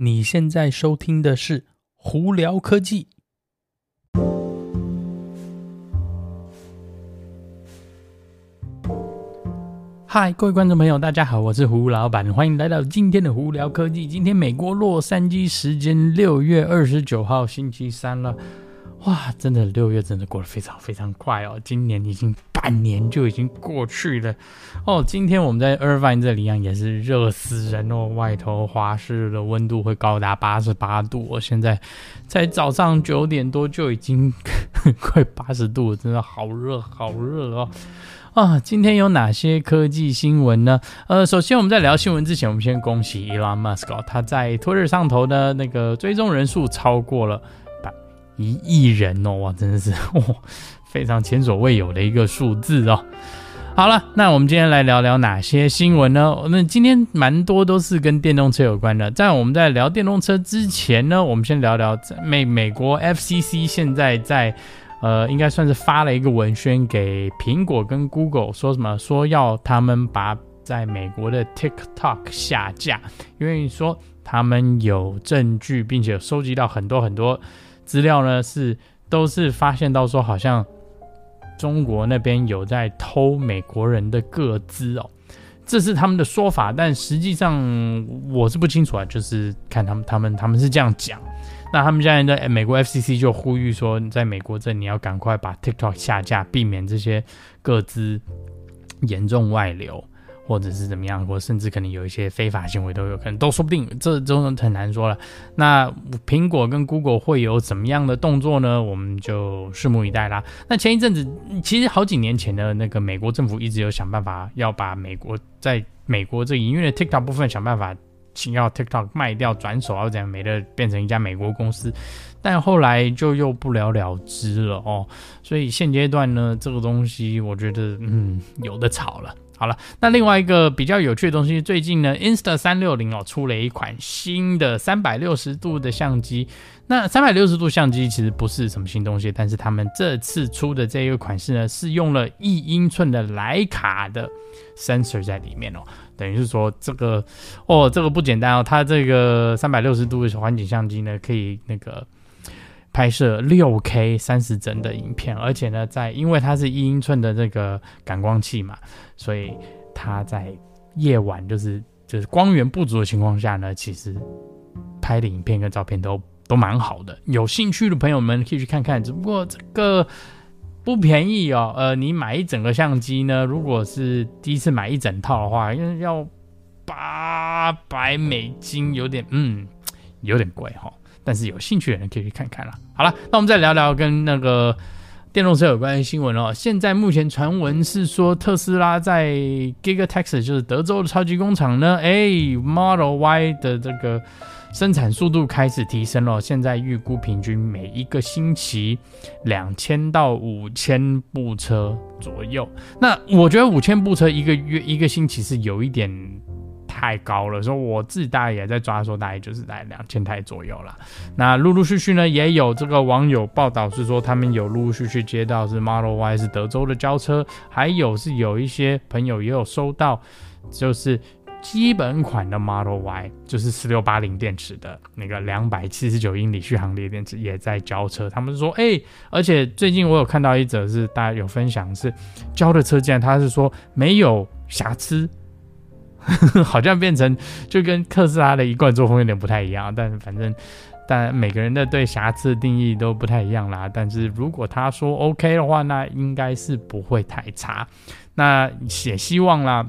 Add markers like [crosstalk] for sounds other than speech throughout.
你现在收听的是《胡聊科技》。嗨，各位观众朋友，大家好，我是胡老板，欢迎来到今天的《胡聊科技》。今天美国洛杉矶时间六月二十九号星期三了。哇，真的六月真的过得非常非常快哦！今年已经半年就已经过去了哦。今天我们在 Irvine 这里一样也是热死人哦，外头华氏的温度会高达八十八度。我现在在早上九点多就已经快八十度，真的好热好热哦！啊，今天有哪些科技新闻呢？呃，首先我们在聊新闻之前，我们先恭喜 Elon Musk，他在 Twitter 上头的那个追踪人数超过了。一亿人哦，哇，真的是 [laughs] 哇，非常前所未有的一个数字哦。好了，那我们今天来聊聊哪些新闻呢？那今天蛮多都是跟电动车有关的。在我们在聊电动车之前呢，我们先聊聊美美国 FCC 现在在呃，应该算是发了一个文宣给苹果跟 Google，说什么？说要他们把在美国的 TikTok 下架，因为说他们有证据，并且收集到很多很多。资料呢是都是发现到说，好像中国那边有在偷美国人的个资哦，这是他们的说法，但实际上我是不清楚啊，就是看他们他们他们是这样讲。那他们现在的美国 FCC 就呼吁说，在美国这你要赶快把 TikTok 下架，避免这些个资严重外流。或者是怎么样，或甚至可能有一些非法行为都有可能，都说不定，这都很难说了。那苹果跟 Google 会有怎么样的动作呢？我们就拭目以待啦。那前一阵子，其实好几年前的那个美国政府一直有想办法要把美国在美国这营运的 TikTok 部分想办法，请要 TikTok 卖掉转手，要怎样没的变成一家美国公司，但后来就又不了了之了哦。所以现阶段呢，这个东西我觉得嗯有的吵了。好了，那另外一个比较有趣的东西，最近呢，Insta 三六零哦出了一款新的三百六十度的相机。那三百六十度相机其实不是什么新东西，但是他们这次出的这一个款式呢，是用了一英寸的徕卡的 sensor 在里面哦，等于是说这个哦，这个不简单哦，它这个三百六十度的环景相机呢，可以那个。拍摄六 K 三十帧的影片，而且呢，在因为它是一英寸的这个感光器嘛，所以它在夜晚就是就是光源不足的情况下呢，其实拍的影片跟照片都都蛮好的。有兴趣的朋友们可以去看看，只不过这个不便宜哦。呃，你买一整个相机呢，如果是第一次买一整套的话，因为要八百美金，有点嗯，有点贵哈、哦。但是有兴趣的人可以去看看啦。好了，那我们再聊聊跟那个电动车有关的新闻哦。现在目前传闻是说，特斯拉在 Giga Texas，就是德州的超级工厂呢，哎，Model Y 的这个生产速度开始提升了。现在预估平均每一个星期两千到五千部车左右。那我觉得五千部车一个月一个星期是有一点。太高了，所以我自己大概也在抓，说大概就是在两千台左右了。那陆陆续续呢，也有这个网友报道是说，他们有陆陆续续接到是 Model Y 是德州的交车，还有是有一些朋友也有收到，就是基本款的 Model Y，就是四六八零电池的那个两百七十九英里续航力电池也在交车。他们说，哎、而且最近我有看到一则是大家有分享是交的车件，他是说没有瑕疵。[laughs] 好像变成就跟特斯拉的一贯作风有点不太一样，但反正，但每个人的对瑕疵定义都不太一样啦。但是如果他说 OK 的话，那应该是不会太差。那也希望啦，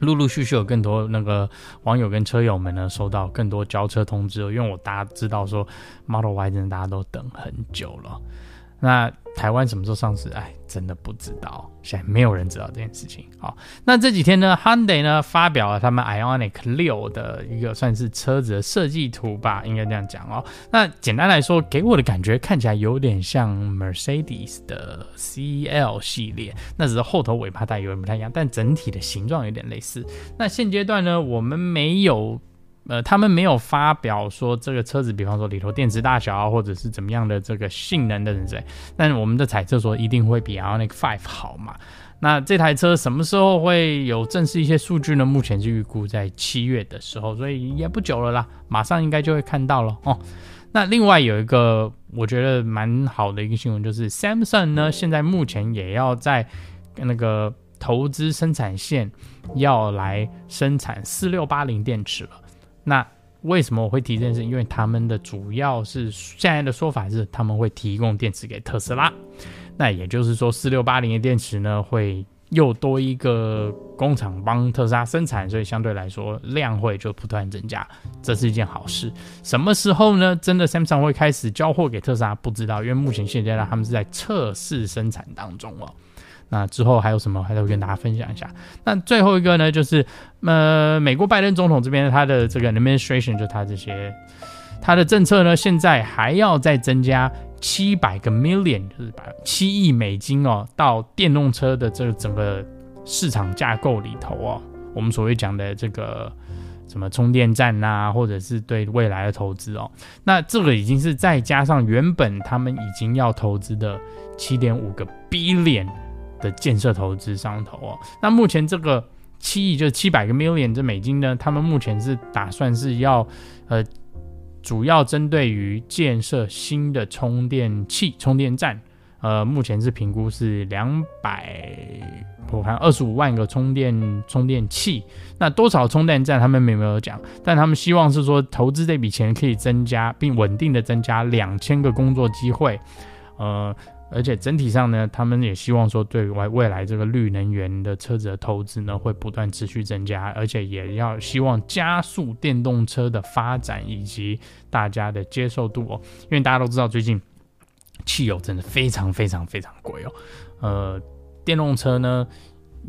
陆陆续续有更多那个网友跟车友们呢，收到更多交车通知，因为我大家知道说 Model Y 真的大家都等很久了。那台湾什么时候上市？哎，真的不知道，现在没有人知道这件事情。好，那这几天呢，Hyundai 呢发表了他们 Ioniq 六的一个算是车子的设计图吧，应该这样讲哦。那简单来说，给我的感觉看起来有点像 Mercedes 的 CL 系列，那只是后头尾巴带有点不太一样，但整体的形状有点类似。那现阶段呢，我们没有。呃，他们没有发表说这个车子，比方说里头电池大小啊或者是怎么样的这个性能的人在，但我们的猜测说一定会比 Ioniq 5好嘛。那这台车什么时候会有正式一些数据呢？目前是预估在七月的时候，所以也不久了啦，马上应该就会看到了哦。那另外有一个我觉得蛮好的一个新闻，就是 Samsung 呢，现在目前也要在那个投资生产线要来生产四六八零电池了。那为什么我会提这件事？因为他们的主要是现在的说法是他们会提供电池给特斯拉。那也就是说，四六八零的电池呢，会又多一个工厂帮特斯拉生产，所以相对来说量会就不断增加，这是一件好事。什么时候呢？真的 Samsung 会开始交货给特斯拉？不知道，因为目前现阶段他们是在测试生产当中哦。那之后还有什么，还会跟大家分享一下。那最后一个呢，就是呃，美国拜登总统这边他的这个 administration 就他这些他的政策呢，现在还要再增加七百个 million，就是把七亿美金哦，到电动车的这个整个市场架构里头哦，我们所谓讲的这个什么充电站呐、啊，或者是对未来的投资哦，那这个已经是再加上原本他们已经要投资的七点五个 billion。的建设投资上投哦，那目前这个七亿就是七百个 million 这美金呢，他们目前是打算是要呃，主要针对于建设新的充电器、充电站，呃，目前是评估是两百，我看二十五万个充电充电器，那多少充电站他们没有讲，但他们希望是说投资这笔钱可以增加并稳定的增加两千个工作机会，呃。而且整体上呢，他们也希望说，对外未来这个绿能源的车子的投资呢，会不断持续增加，而且也要希望加速电动车的发展以及大家的接受度哦。因为大家都知道，最近汽油真的非常非常非常贵哦。呃，电动车呢，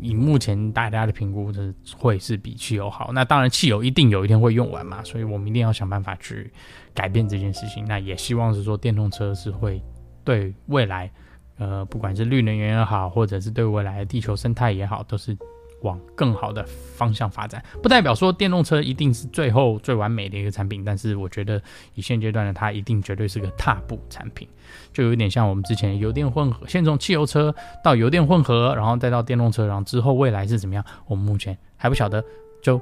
以目前大家的评估是会是比汽油好。那当然，汽油一定有一天会用完嘛，所以我们一定要想办法去改变这件事情。那也希望是说，电动车是会。对未来，呃，不管是绿能源也好，或者是对未来的地球生态也好，都是往更好的方向发展。不代表说电动车一定是最后最完美的一个产品，但是我觉得以现阶段的它一定绝对是个踏步产品，就有点像我们之前油电混合，先从汽油车到油电混合，然后再到电动车，然后之后未来是怎么样，我们目前还不晓得，就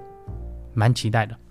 蛮期待的。